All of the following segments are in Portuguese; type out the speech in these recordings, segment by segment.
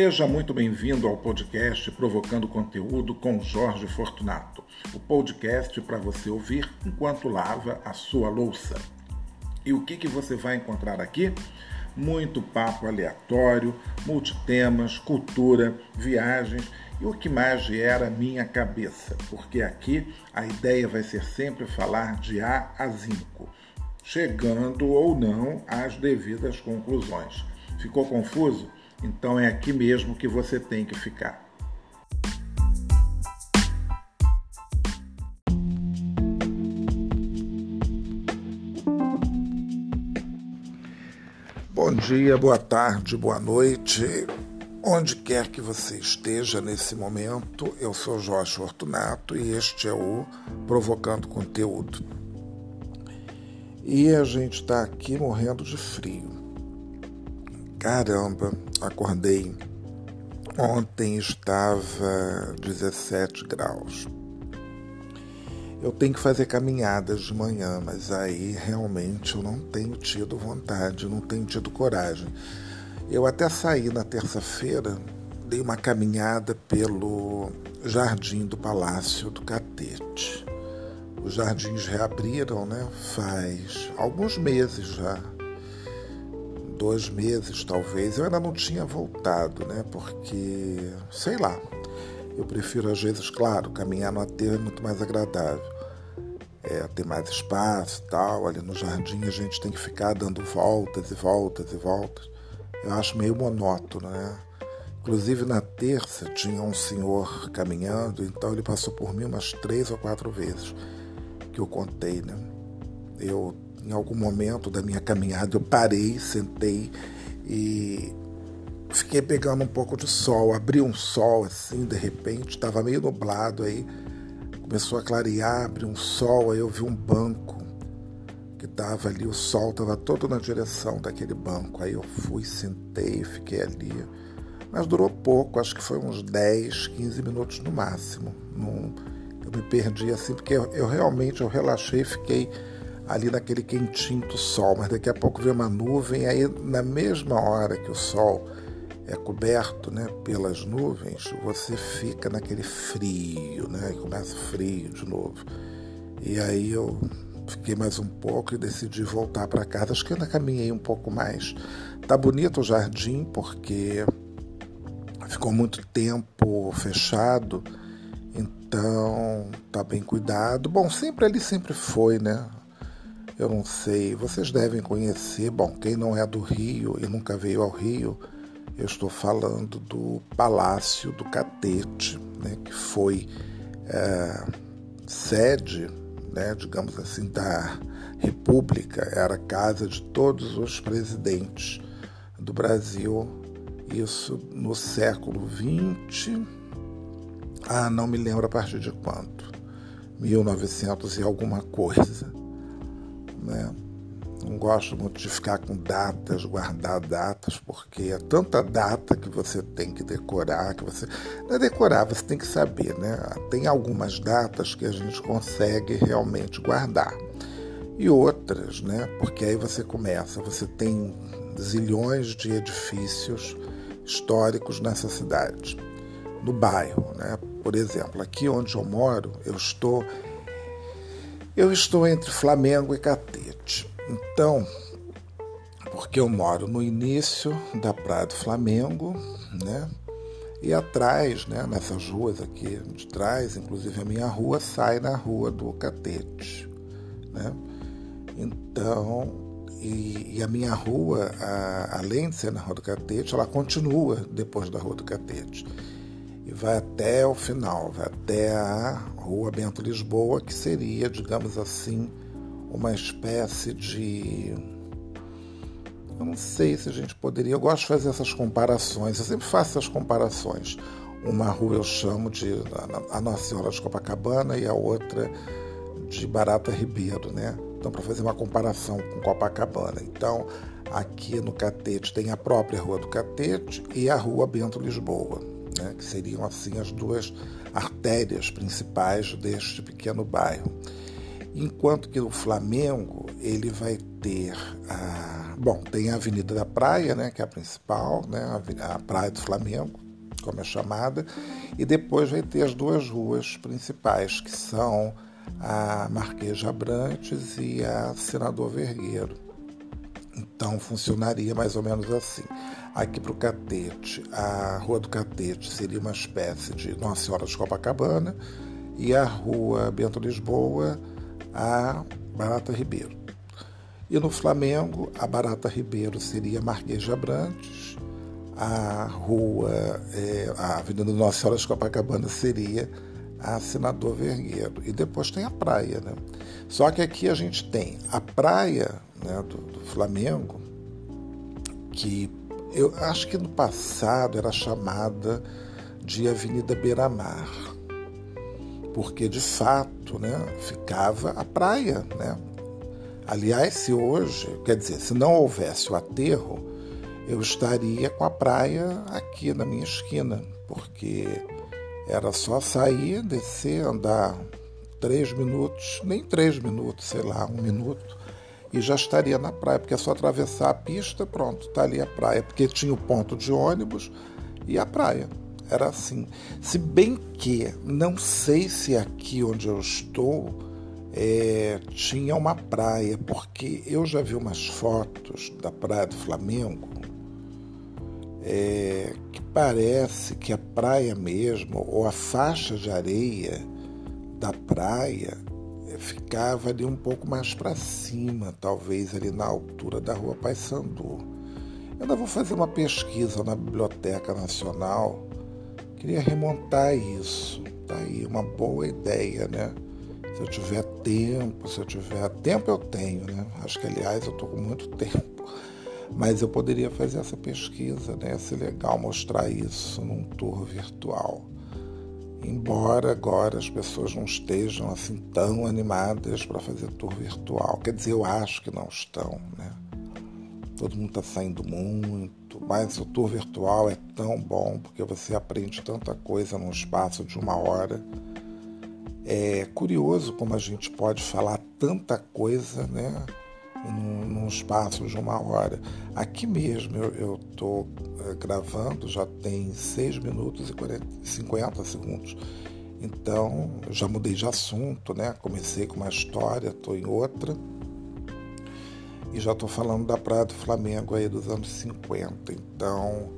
Seja muito bem-vindo ao podcast Provocando Conteúdo com Jorge Fortunato, o podcast para você ouvir enquanto lava a sua louça. E o que, que você vai encontrar aqui? Muito papo aleatório, multitemas, cultura, viagens e o que mais gera minha cabeça, porque aqui a ideia vai ser sempre falar de A a Zinco, chegando ou não às devidas conclusões. Ficou confuso? Então é aqui mesmo que você tem que ficar. Bom dia, boa tarde, boa noite. Onde quer que você esteja nesse momento, eu sou Jorge Fortunato e este é o Provocando Conteúdo. E a gente está aqui morrendo de frio. Caramba, acordei. Ontem estava 17 graus. Eu tenho que fazer caminhadas de manhã, mas aí realmente eu não tenho tido vontade, não tenho tido coragem. Eu até saí na terça-feira, dei uma caminhada pelo jardim do Palácio do Catete. Os jardins reabriram, né? Faz alguns meses já dois meses talvez, eu ainda não tinha voltado, né? Porque, sei lá, eu prefiro às vezes, claro, caminhar no aterro é muito mais agradável. É, ter mais espaço e tal, ali no jardim a gente tem que ficar dando voltas e voltas e voltas. Eu acho meio monótono, né? Inclusive na terça tinha um senhor caminhando, então ele passou por mim umas três ou quatro vezes que eu contei, né? Eu em algum momento da minha caminhada eu parei, sentei e fiquei pegando um pouco de sol. Abri um sol assim, de repente, estava meio nublado aí. Começou a clarear, abriu um sol, aí eu vi um banco que estava ali, o sol estava todo na direção daquele banco. Aí eu fui, sentei, fiquei ali. Mas durou pouco, acho que foi uns 10, 15 minutos no máximo. Eu me perdi assim, porque eu, eu realmente eu relaxei, fiquei ali naquele quentinho do sol, mas daqui a pouco vem uma nuvem, aí na mesma hora que o sol é coberto né, pelas nuvens, você fica naquele frio, né? E começa frio de novo. E aí eu fiquei mais um pouco e decidi voltar para casa. Acho que ainda caminhei um pouco mais. Tá bonito o jardim porque ficou muito tempo fechado, então tá bem cuidado. Bom, sempre ali sempre foi, né? Eu não sei, vocês devem conhecer, bom, quem não é do Rio e nunca veio ao Rio, eu estou falando do Palácio do Catete, né, que foi é, sede, né, digamos assim, da República, era casa de todos os presidentes do Brasil, isso no século XX, ah, não me lembro a partir de quanto, 1900 e alguma coisa né? Não gosto muito de ficar com datas, guardar datas, porque é tanta data que você tem que decorar, que você. Não é decorar, você tem que saber, né? Tem algumas datas que a gente consegue realmente guardar. E outras, né? Porque aí você começa, você tem zilhões de edifícios históricos nessa cidade, no bairro, né? Por exemplo, aqui onde eu moro, eu estou eu estou entre Flamengo e Catete. Então, porque eu moro no início da Praia do Flamengo, né? E atrás, né, nessas ruas aqui de trás, inclusive a minha rua sai na rua do Catete, né? Então, e, e a minha rua, a, além de ser na rua do Catete, ela continua depois da rua do Catete e vai até o final, vai até a Rua Bento Lisboa, que seria, digamos assim, uma espécie de. Eu não sei se a gente poderia. Eu gosto de fazer essas comparações, eu sempre faço essas comparações. Uma rua eu chamo de a Nossa Senhora de Copacabana e a outra de Barata Ribeiro, né? Então, para fazer uma comparação com Copacabana. Então, aqui no Catete tem a própria Rua do Catete e a Rua Bento Lisboa né, que seriam assim as duas artérias principais deste pequeno bairro. Enquanto que o Flamengo ele vai ter a, bom, tem a Avenida da Praia, né, que é a principal, né, a Praia do Flamengo, como é chamada, e depois vai ter as duas ruas principais, que são a Marquês Abrantes e a Senador Vergueiro. Então funcionaria mais ou menos assim. Aqui para o Catete, a Rua do Catete seria uma espécie de Nossa Senhora de Copacabana e a Rua Bento Lisboa, a Barata Ribeiro. E no Flamengo, a Barata Ribeiro seria Marquês de Abrantes, a rua, é, a Avenida Nossa Senhora de Copacabana seria a Senador Vergueiro. E depois tem a praia, né? Só que aqui a gente tem a praia né, do, do Flamengo, que eu acho que no passado era chamada de Avenida Beira-Mar, porque de fato né, ficava a praia. Né? Aliás, se hoje, quer dizer, se não houvesse o aterro, eu estaria com a praia aqui na minha esquina, porque era só sair, descer, andar três minutos, nem três minutos, sei lá, um minuto, e já estaria na praia, porque é só atravessar a pista, pronto, está ali a praia, porque tinha o ponto de ônibus e a praia. Era assim. Se bem que não sei se aqui onde eu estou é, tinha uma praia, porque eu já vi umas fotos da Praia do Flamengo é, que parece que a praia mesmo, ou a faixa de areia da praia, é, ficava ali um pouco mais para cima, talvez ali na altura da rua Paissandu. Eu ainda vou fazer uma pesquisa na Biblioteca Nacional, queria remontar isso. Tá aí uma boa ideia, né? Se eu tiver tempo, se eu tiver tempo eu tenho, né? Acho que aliás eu estou com muito tempo mas eu poderia fazer essa pesquisa, né? Ia ser legal mostrar isso num tour virtual. Embora agora as pessoas não estejam assim tão animadas para fazer tour virtual. Quer dizer, eu acho que não estão, né? Todo mundo está saindo muito, mas o tour virtual é tão bom porque você aprende tanta coisa num espaço de uma hora. É curioso como a gente pode falar tanta coisa, né? Num, num espaço de uma hora. Aqui mesmo eu estou é, gravando, já tem 6 minutos e 40, 50 segundos. Então, já mudei de assunto, né? Comecei com uma história, estou em outra. E já estou falando da Praia do Flamengo aí dos anos 50. Então,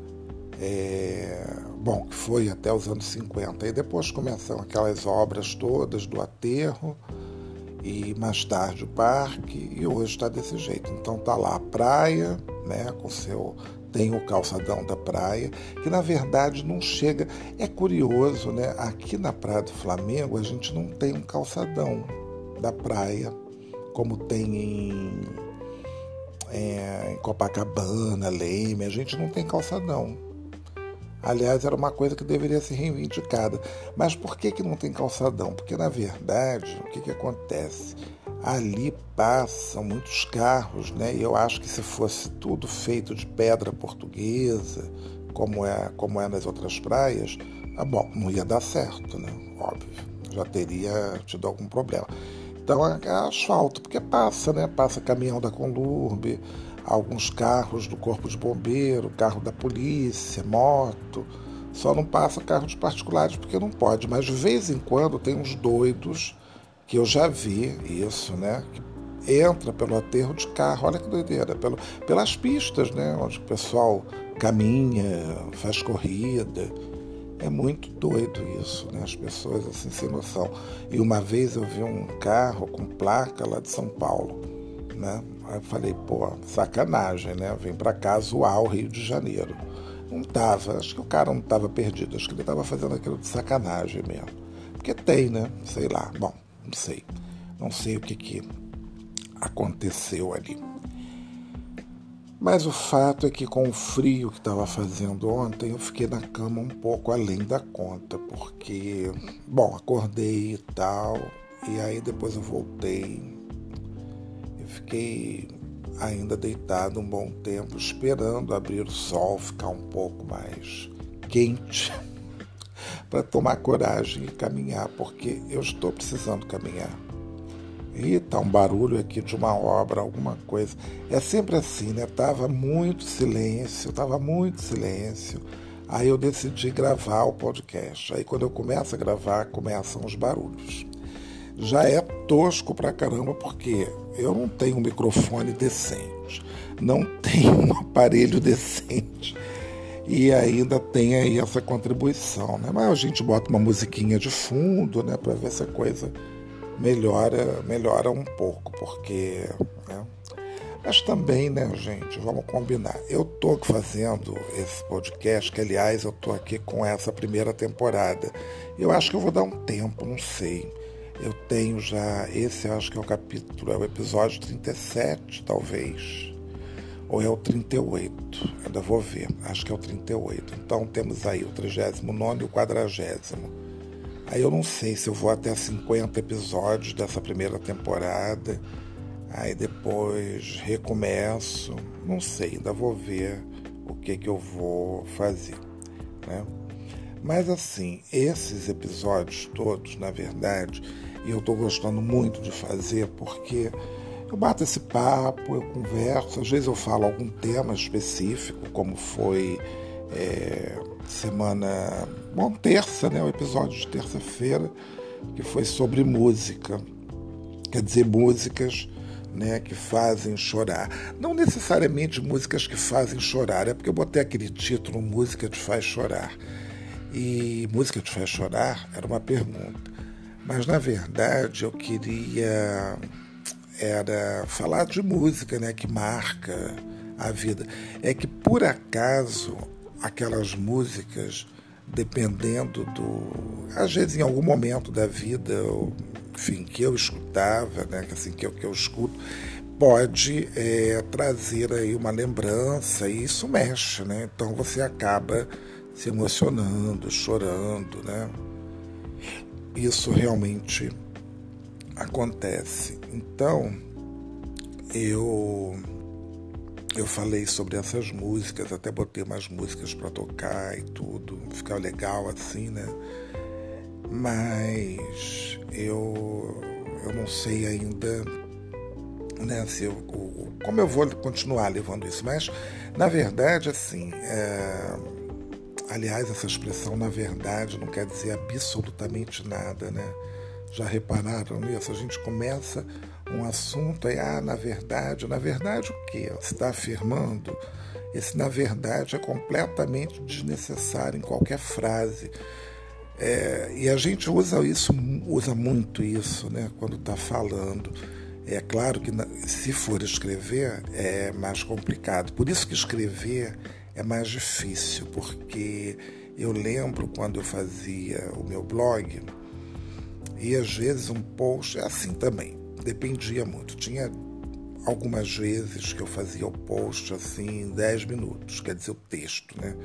é, bom, que foi até os anos 50. E depois começam aquelas obras todas do aterro e mais tarde o parque e hoje está desse jeito. Então tá lá a praia, né, com seu tem o calçadão da praia, que na verdade não chega. É curioso, né? Aqui na Praia do Flamengo a gente não tem um calçadão da praia como tem em, é, em Copacabana, Leme, a gente não tem calçadão. Aliás, era uma coisa que deveria ser reivindicada. Mas por que, que não tem calçadão? Porque, na verdade, o que, que acontece? Ali passam muitos carros, né? E eu acho que se fosse tudo feito de pedra portuguesa, como é, como é nas outras praias, ah, bom, não ia dar certo, né? Óbvio, já teria tido algum problema. Então é asfalto, porque passa, né? Passa caminhão da Conlurbe, alguns carros do corpo de bombeiro, carro da polícia, moto. Só não passa carros particulares porque não pode. Mas de vez em quando tem uns doidos que eu já vi isso, né? Que entra pelo aterro de carro, olha que doideira, pelo, pelas pistas, né? Onde o pessoal caminha, faz corrida. É muito doido isso, né? As pessoas assim sem noção. E uma vez eu vi um carro com placa lá de São Paulo, né? Aí falei, pô, sacanagem, né? Vem para cá zoar o Rio de Janeiro. Não tava, acho que o cara não tava perdido, acho que ele tava fazendo aquilo de sacanagem mesmo. Porque tem, né? Sei lá. Bom, não sei. Não sei o que, que aconteceu ali. Mas o fato é que com o frio que estava fazendo ontem, eu fiquei na cama um pouco além da conta, porque, bom, acordei e tal, e aí depois eu voltei Fiquei ainda deitado um bom tempo, esperando abrir o sol, ficar um pouco mais quente, para tomar coragem e caminhar, porque eu estou precisando caminhar. E tá um barulho aqui de uma obra, alguma coisa. É sempre assim, né? Tava muito silêncio, tava muito silêncio. Aí eu decidi gravar o podcast. Aí quando eu começo a gravar, começam os barulhos. Já é tosco pra caramba, porque eu não tenho um microfone decente, não tenho um aparelho decente e ainda tem aí essa contribuição, né? Mas a gente bota uma musiquinha de fundo, né, para ver se a coisa melhora, melhora um pouco, porque, né? Mas também, né, gente, vamos combinar. Eu tô fazendo esse podcast, que aliás eu tô aqui com essa primeira temporada. Eu acho que eu vou dar um tempo, não sei. Eu tenho já, esse eu acho que é o capítulo, é o episódio 37, talvez. Ou é o 38, ainda vou ver, acho que é o 38. Então temos aí o 39 e o 40. Aí eu não sei se eu vou até 50 episódios dessa primeira temporada, aí depois recomeço, não sei, ainda vou ver o que, que eu vou fazer. Né? Mas assim, esses episódios todos, na verdade, e eu estou gostando muito de fazer porque eu bato esse papo, eu converso, às vezes eu falo algum tema específico, como foi é, semana, bom, terça, né, o episódio de terça-feira, que foi sobre música, quer dizer, músicas né, que fazem chorar. Não necessariamente músicas que fazem chorar, é porque eu botei aquele título Música te faz chorar. E música te faz chorar era uma pergunta. Mas na verdade eu queria era falar de música, né, que marca a vida. É que por acaso aquelas músicas, dependendo do, às vezes em algum momento da vida, enfim, que eu escutava, né, assim que eu, que eu escuto, pode é, trazer aí uma lembrança e isso mexe, né? Então você acaba se emocionando, chorando, né? Isso realmente acontece. Então, eu eu falei sobre essas músicas, até botei umas músicas para tocar e tudo, ficar legal assim, né? Mas eu eu não sei ainda né, se eu, como eu vou continuar levando isso, mas na verdade assim, é, Aliás, essa expressão, na verdade, não quer dizer absolutamente nada, né? Já repararam nisso? A gente começa um assunto e, ah, na verdade, na verdade o quê? Você está afirmando? Esse na verdade é completamente desnecessário em qualquer frase. É, e a gente usa isso, usa muito isso, né, quando está falando. É claro que se for escrever é mais complicado. Por isso que escrever é mais difícil, porque eu lembro quando eu fazia o meu blog, e às vezes um post, é assim também, dependia muito. Tinha algumas vezes que eu fazia o post assim em 10 minutos, quer dizer, o texto, né?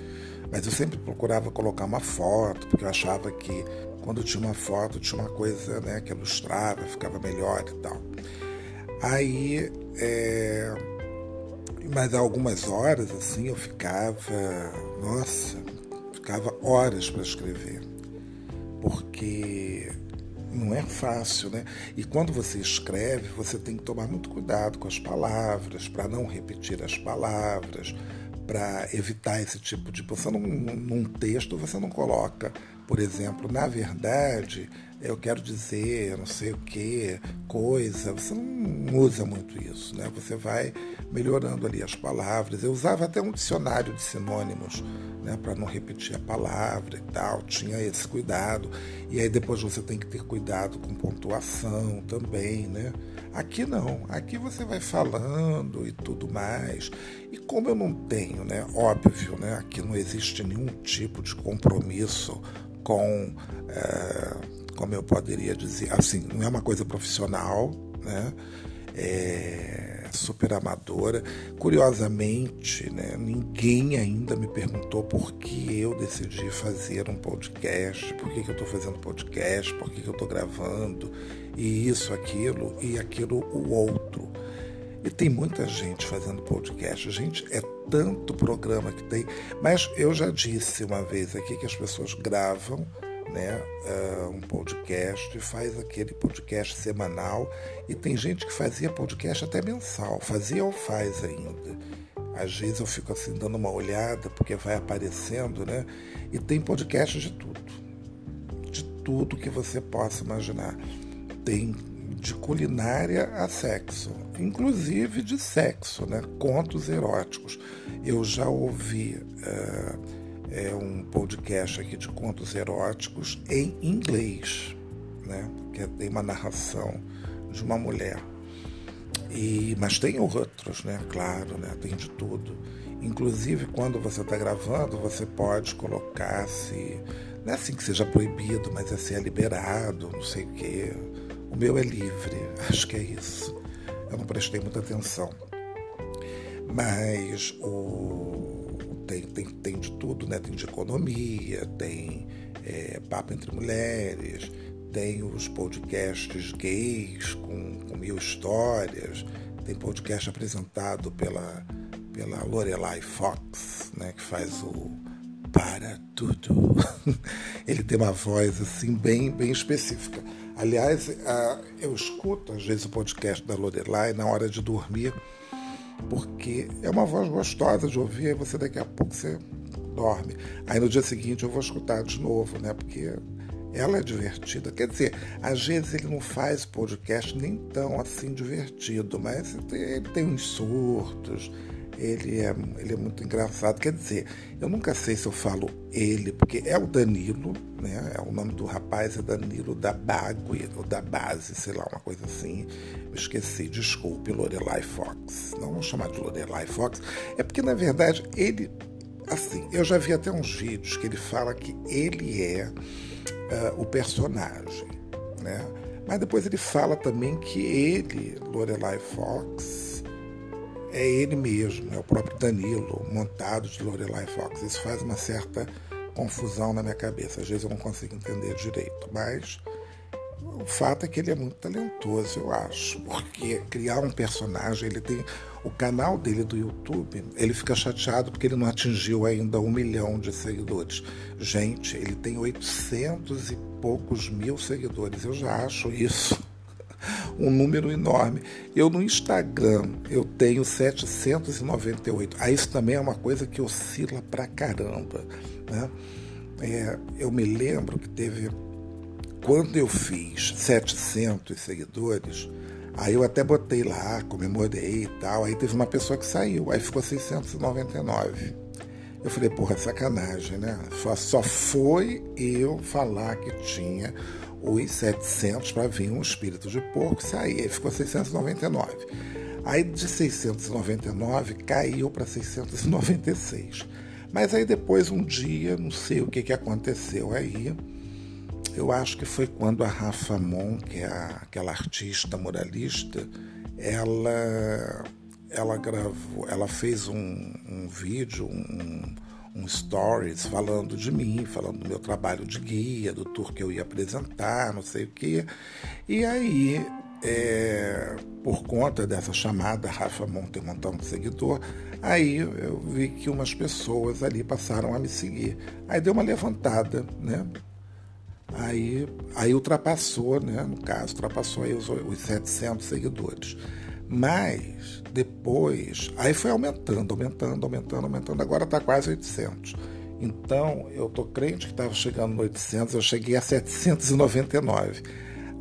Mas eu sempre procurava colocar uma foto, porque eu achava que quando tinha uma foto tinha uma coisa né, que ilustrava, ficava melhor e tal. Aí é, mas algumas horas assim eu ficava, nossa, ficava horas para escrever, porque não é fácil, né? E quando você escreve, você tem que tomar muito cuidado com as palavras, para não repetir as palavras, para evitar esse tipo de. Você não, num texto você não coloca, por exemplo, na verdade, eu quero dizer, não sei o que, coisa. Você não usa muito isso, né? Você vai melhorando ali as palavras. Eu usava até um dicionário de sinônimos, né, para não repetir a palavra e tal. Tinha esse cuidado. E aí depois você tem que ter cuidado com pontuação também, né? Aqui não. Aqui você vai falando e tudo mais. E como eu não tenho, né? Óbvio, né? Aqui não existe nenhum tipo de compromisso com, é, como eu poderia dizer, assim, não é uma coisa profissional, né? É super amadora. Curiosamente, né, ninguém ainda me perguntou por que eu decidi fazer um podcast, por que, que eu estou fazendo podcast, por que, que eu estou gravando, e isso, aquilo, e aquilo, o outro. E tem muita gente fazendo podcast. Gente, é tanto programa que tem. Mas eu já disse uma vez aqui que as pessoas gravam né, uh, um podcast, faz aquele podcast semanal e tem gente que fazia podcast até mensal, fazia ou faz ainda. Às vezes eu fico assim dando uma olhada porque vai aparecendo, né? E tem podcast de tudo, de tudo que você possa imaginar. Tem de culinária a sexo, inclusive de sexo, né? Contos eróticos. Eu já ouvi é, um podcast aqui de contos eróticos em inglês, né? Que tem uma narração de uma mulher. E, mas tem outros, né? Claro, né? Tem de tudo. Inclusive, quando você está gravando, você pode colocar se. Não é assim que seja proibido, mas é se é liberado, não sei o quê o meu é livre, acho que é isso. Eu não prestei muita atenção. Mas o, tem, tem, tem de tudo, né? Tem de economia, tem é, papo entre mulheres, tem os podcasts gays com, com mil histórias, tem podcast apresentado pela, pela Lorelai Fox, né? Que faz o Para Tudo. Ele tem uma voz assim bem, bem específica. Aliás, eu escuto às vezes o podcast da Lorelai na hora de dormir, porque é uma voz gostosa de ouvir, aí você daqui a pouco você dorme. Aí no dia seguinte eu vou escutar de novo, né? Porque ela é divertida. Quer dizer, às vezes ele não faz podcast nem tão assim divertido, mas ele tem uns surtos ele é, ele é muito engraçado. Quer dizer, eu nunca sei se eu falo ele, porque é o Danilo, né? É o nome do rapaz é Danilo da Bagui, ou da Base, sei lá, uma coisa assim. Esqueci, desculpe, Lorelai Fox. Não vou chamar de Lorelai Fox. É porque, na verdade, ele. Assim, eu já vi até uns vídeos que ele fala que ele é uh, o personagem, né? Mas depois ele fala também que ele, Lorelai Fox, é ele mesmo, é o próprio Danilo, montado de Lorelai Fox. Isso faz uma certa confusão na minha cabeça. Às vezes eu não consigo entender direito, mas o fato é que ele é muito talentoso, eu acho, porque criar um personagem, ele tem o canal dele do YouTube, ele fica chateado porque ele não atingiu ainda um milhão de seguidores. Gente, ele tem 800 e poucos mil seguidores. Eu já acho isso um número enorme. Eu no Instagram eu tenho 798. Aí isso também é uma coisa que oscila pra caramba. Né? É, eu me lembro que teve quando eu fiz 700 seguidores, aí eu até botei lá, comemorei e tal. Aí teve uma pessoa que saiu, aí ficou 699. Eu falei, porra, sacanagem, né? Só, só foi eu falar que tinha os 700 para vir um espírito de porco e sair. Aí ficou 699. Aí de 699 caiu para 696. Mas aí depois, um dia, não sei o que, que aconteceu aí, eu acho que foi quando a Rafa Mon, que é aquela artista muralista, ela, ela gravou, ela fez um, um vídeo, um, um stories falando de mim, falando do meu trabalho de guia, do tour que eu ia apresentar, não sei o quê. E aí, é, por conta dessa chamada, Rafa Monte montão de seguidor, aí eu vi que umas pessoas ali passaram a me seguir. Aí deu uma levantada, né? Aí, aí ultrapassou, né? No caso, ultrapassou aí os, os 700 seguidores. Mas depois, aí foi aumentando, aumentando, aumentando, aumentando, agora está quase 800. Então, eu tô crente que estava chegando no 800, eu cheguei a 799.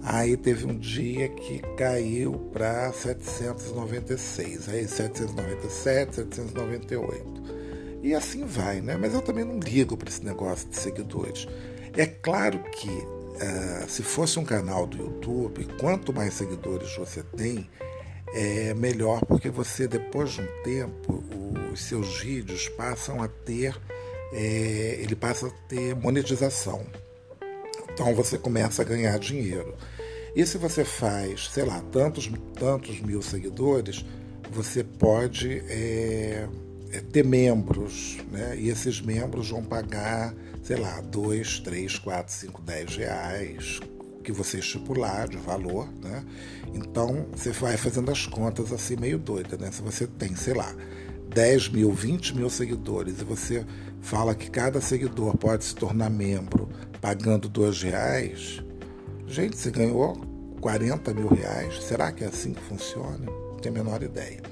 Aí teve um dia que caiu para 796, aí 797, 798. E assim vai, né? Mas eu também não ligo para esse negócio de seguidores. É claro que uh, se fosse um canal do YouTube, quanto mais seguidores você tem, é melhor porque você depois de um tempo os seus vídeos passam a ter é, ele passa a ter monetização. Então você começa a ganhar dinheiro. E se você faz sei lá tantos tantos mil seguidores você pode é, é, ter membros né? E esses membros vão pagar sei lá dois três quatro cinco dez reais que você estipular de valor, né? Então você vai fazendo as contas assim meio doida, né? Se você tem, sei lá, 10 mil, 20 mil seguidores e você fala que cada seguidor pode se tornar membro pagando dois reais, gente, você ganhou 40 mil reais. Será que é assim que funciona? Não tenho a menor ideia.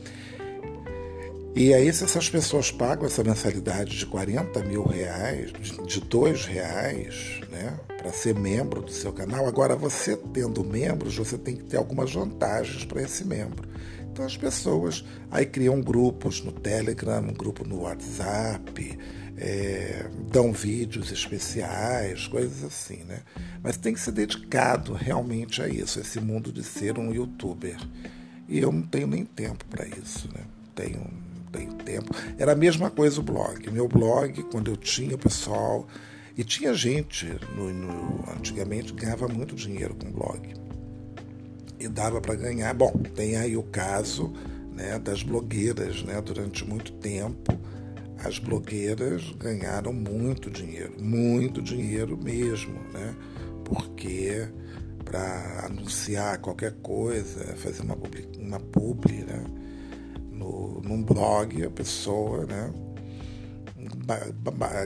E aí, se essas pessoas pagam essa mensalidade de 40 mil reais, de dois reais, né, para ser membro do seu canal, agora você tendo membros, você tem que ter algumas vantagens para esse membro. Então as pessoas aí criam grupos no Telegram, um grupo no WhatsApp, é, dão vídeos especiais, coisas assim, né? Mas tem que ser dedicado realmente a isso, esse mundo de ser um youtuber. E eu não tenho nem tempo para isso, né? Tenho, tenho tempo. Era a mesma coisa o blog. Meu blog, quando eu tinha pessoal, e tinha gente, no, no, antigamente ganhava muito dinheiro com blog e dava para ganhar. Bom, tem aí o caso né, das blogueiras, né? Durante muito tempo, as blogueiras ganharam muito dinheiro, muito dinheiro mesmo, né? Porque para anunciar qualquer coisa, fazer uma publi, uma publi né? Num blog, a pessoa, né?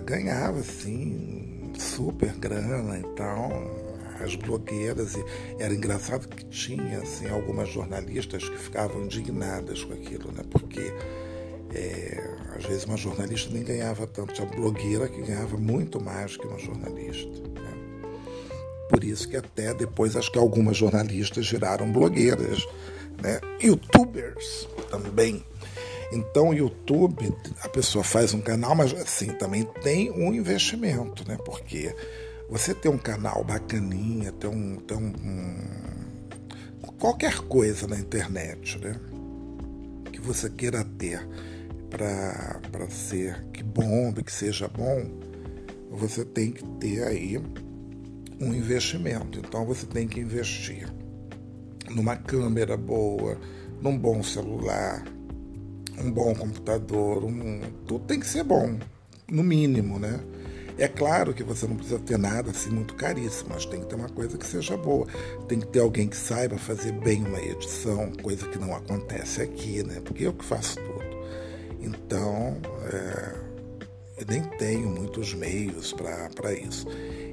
ganhava assim super grana, então as blogueiras, e era engraçado que tinha assim, algumas jornalistas que ficavam indignadas com aquilo, né? porque é, às vezes uma jornalista nem ganhava tanto, tinha blogueira que ganhava muito mais que uma jornalista. Né? Por isso que até depois acho que algumas jornalistas viraram blogueiras, né? youtubers também. Então, o YouTube, a pessoa faz um canal, mas assim, também tem um investimento, né? Porque você ter um canal bacaninha, ter um, ter um, um qualquer coisa na internet, né? Que você queira ter para ser que bombe, que seja bom, você tem que ter aí um investimento. Então você tem que investir numa câmera boa, num bom celular, um bom computador, um, tudo tem que ser bom, no mínimo, né? É claro que você não precisa ter nada assim muito caríssimo, mas tem que ter uma coisa que seja boa. Tem que ter alguém que saiba fazer bem uma edição, coisa que não acontece aqui, né? Porque eu que faço tudo. Então, é, eu nem tenho muitos meios para isso.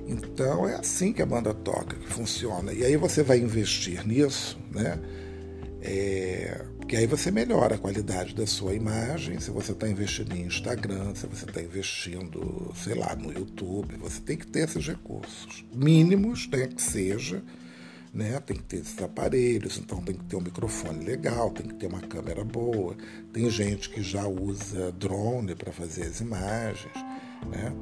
Então, é assim que a banda toca, que funciona. E aí você vai investir nisso, né? É, porque aí você melhora a qualidade da sua imagem, se você está investindo em Instagram, se você está investindo, sei lá, no YouTube, você tem que ter esses recursos. Mínimos, tem que seja, né? Tem que ter esses aparelhos, então tem que ter um microfone legal, tem que ter uma câmera boa. Tem gente que já usa drone para fazer as imagens, né?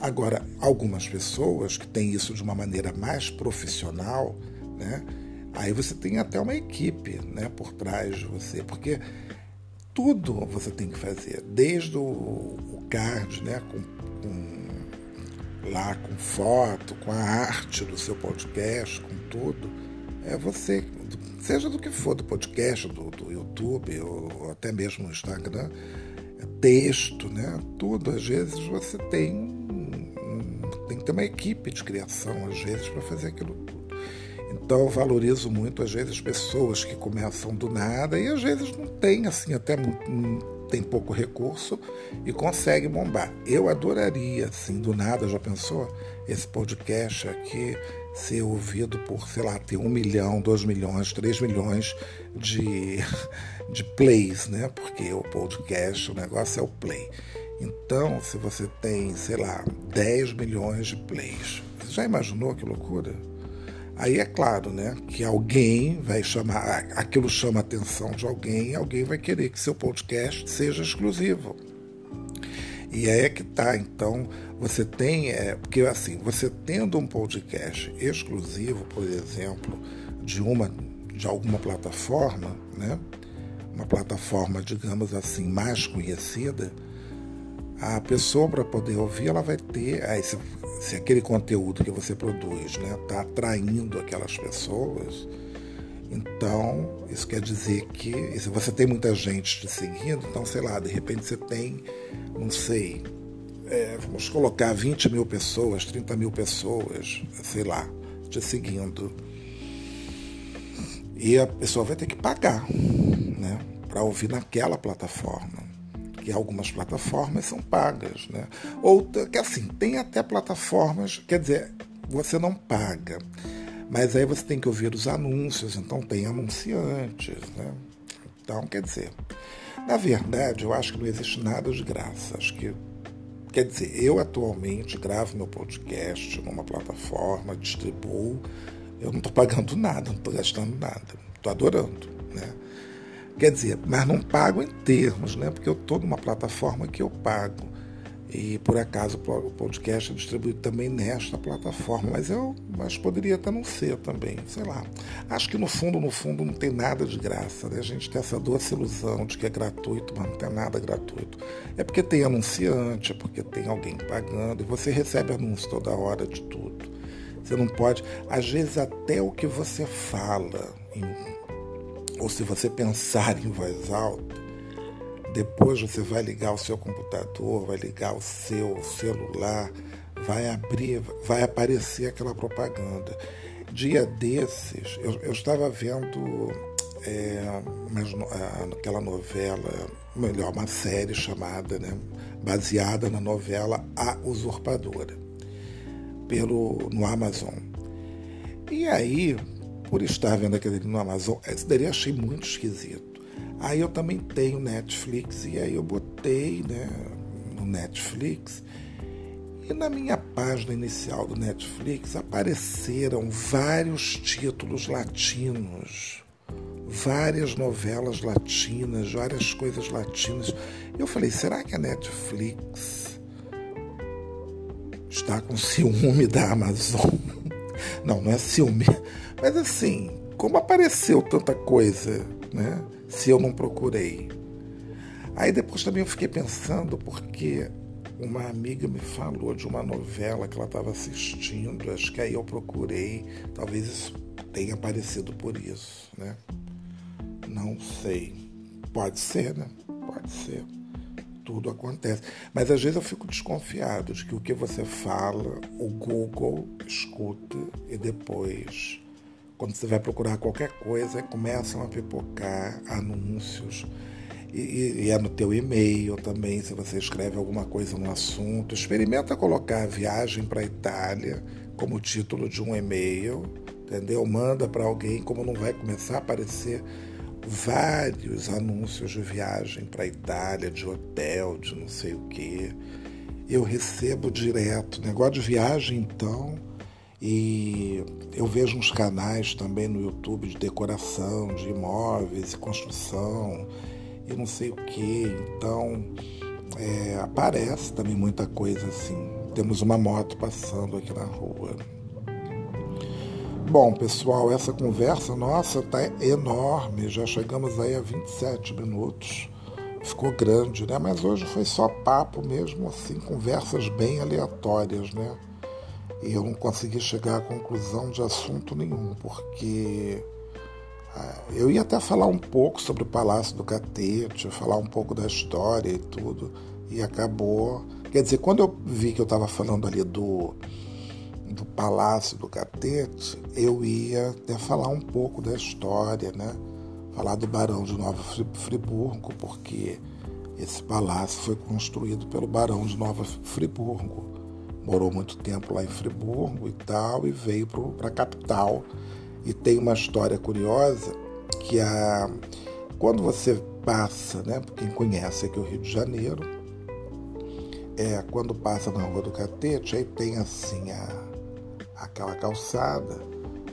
Agora, algumas pessoas que têm isso de uma maneira mais profissional, né? Aí você tem até uma equipe né, por trás de você, porque tudo você tem que fazer, desde o, o card, né, com, com, lá com foto, com a arte do seu podcast, com tudo, é você, seja do que for, do podcast, do, do YouTube, ou até mesmo no Instagram, é texto, né, tudo, às vezes você tem, tem que ter uma equipe de criação, às vezes, para fazer aquilo tudo. Então eu valorizo muito, às vezes, pessoas que começam do nada e às vezes não tem, assim, até tem pouco recurso e consegue bombar. Eu adoraria, assim, do nada, já pensou? Esse podcast aqui ser ouvido por, sei lá, ter um milhão, dois milhões, três milhões de, de plays, né? Porque o podcast, o negócio é o play. Então, se você tem, sei lá, 10 milhões de plays, você já imaginou que loucura? Aí é claro, né, que alguém vai chamar, aquilo chama a atenção de alguém, alguém vai querer que seu podcast seja exclusivo. E aí é que tá. Então, você tem, é, porque assim, você tendo um podcast exclusivo, por exemplo, de uma de alguma plataforma, né? Uma plataforma, digamos assim, mais conhecida, a pessoa para poder ouvir, ela vai ter, aí se, se aquele conteúdo que você produz está né, tá atraindo aquelas pessoas, então isso quer dizer que se você tem muita gente te seguindo, então sei lá, de repente você tem, não sei, é, vamos colocar 20 mil pessoas, 30 mil pessoas, sei lá, te seguindo. E a pessoa vai ter que pagar né, para ouvir naquela plataforma. Que algumas plataformas são pagas, né? Ou que assim, tem até plataformas, quer dizer, você não paga, mas aí você tem que ouvir os anúncios, então tem anunciantes, né? Então, quer dizer, na verdade, eu acho que não existe nada de graça. Acho que Quer dizer, eu atualmente gravo meu podcast numa plataforma, distribuo, eu não estou pagando nada, não estou gastando nada, estou adorando, né? Quer dizer, mas não pago em termos, né? Porque eu estou numa plataforma que eu pago. E por acaso o podcast é distribuído também nesta plataforma, mas eu mas poderia até não ser também, sei lá. Acho que no fundo, no fundo, não tem nada de graça. Né? A gente tem essa doce ilusão de que é gratuito, mas não tem nada gratuito. É porque tem anunciante, é porque tem alguém pagando, e você recebe anúncio toda hora de tudo. Você não pode, às vezes até o que você fala, em, ou se você pensar em voz alta, depois você vai ligar o seu computador, vai ligar o seu celular, vai abrir, vai aparecer aquela propaganda. Dia desses, eu, eu estava vendo é, aquela novela, melhor, uma série chamada, né, baseada na novela A Usurpadora, pelo, no Amazon. E aí, por estar vendo aquele no Amazon, esse daí eu achei muito esquisito. Aí eu também tenho Netflix e aí eu botei né, no Netflix e na minha página inicial do Netflix apareceram vários títulos latinos, várias novelas latinas, várias coisas latinas. Eu falei, será que a Netflix está com ciúme da Amazon? Não, não é ciúme. Mas assim, como apareceu tanta coisa, né? se eu não procurei. Aí depois também eu fiquei pensando, porque uma amiga me falou de uma novela que ela estava assistindo, acho que aí eu procurei, talvez isso tenha aparecido por isso, né? Não sei. Pode ser, né? Pode ser. Tudo acontece. Mas às vezes eu fico desconfiado de que o que você fala, o Google escuta e depois quando você vai procurar qualquer coisa, começam a pipocar anúncios. E, e é no teu e-mail também, se você escreve alguma coisa no assunto. Experimenta colocar viagem para Itália como título de um e-mail, entendeu? Manda para alguém, como não vai começar a aparecer vários anúncios de viagem para Itália, de hotel, de não sei o quê. Eu recebo direto. Negócio de viagem, então e eu vejo uns canais também no YouTube de decoração, de imóveis construção e não sei o que. Então é, aparece também muita coisa assim. Temos uma moto passando aqui na rua. Bom, pessoal, essa conversa nossa tá enorme. Já chegamos aí a 27 minutos. Ficou grande, né? Mas hoje foi só papo mesmo, assim, conversas bem aleatórias, né? E eu não consegui chegar à conclusão de assunto nenhum, porque ah, eu ia até falar um pouco sobre o Palácio do Catete, falar um pouco da história e tudo, e acabou. Quer dizer, quando eu vi que eu estava falando ali do, do Palácio do Catete, eu ia até falar um pouco da história, né? Falar do Barão de Nova Friburgo, porque esse palácio foi construído pelo Barão de Nova Friburgo morou muito tempo lá em Friburgo e tal, e veio para a capital. E tem uma história curiosa que a, quando você passa, né, quem conhece aqui o Rio de Janeiro, é, quando passa na Rua do Catete, aí tem assim a, aquela calçada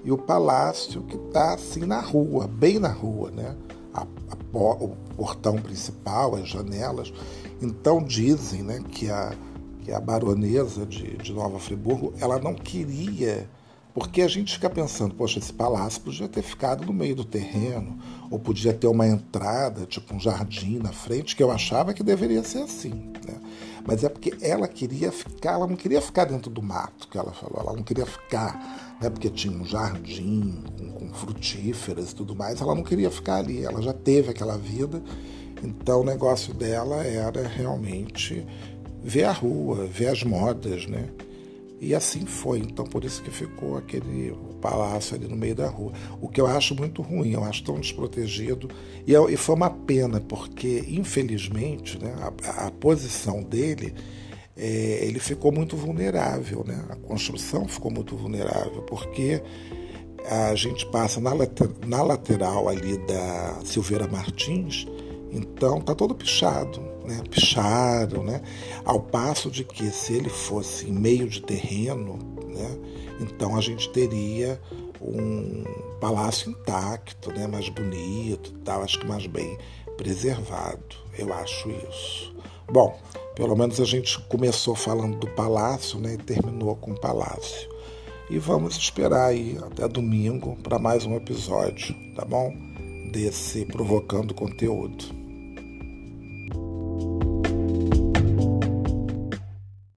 e o palácio que está assim na rua, bem na rua, né? A, a, o portão principal, as janelas. Então dizem né, que a, que é a baronesa de, de Nova Friburgo, ela não queria porque a gente fica pensando, poxa, esse palácio podia ter ficado no meio do terreno, ou podia ter uma entrada, tipo um jardim na frente, que eu achava que deveria ser assim. Né? Mas é porque ela queria ficar, ela não queria ficar dentro do mato, que ela falou, ela não queria ficar, né? porque tinha um jardim com, com frutíferas e tudo mais, ela não queria ficar ali, ela já teve aquela vida, então o negócio dela era realmente ver a rua, ver as modas, né? E assim foi. Então por isso que ficou aquele palácio ali no meio da rua. O que eu acho muito ruim, eu acho tão desprotegido. E, e foi uma pena, porque, infelizmente, né, a, a posição dele, é, ele ficou muito vulnerável. Né? A construção ficou muito vulnerável, porque a gente passa na, later, na lateral ali da Silveira Martins, então tá todo pichado, né? Pichado, né? Ao passo de que se ele fosse em meio de terreno, né? Então a gente teria um palácio intacto, né? Mais bonito, tal, acho que mais bem preservado. Eu acho isso. Bom, pelo menos a gente começou falando do palácio, né? E terminou com o palácio. E vamos esperar aí até domingo para mais um episódio, tá bom? Desse provocando conteúdo.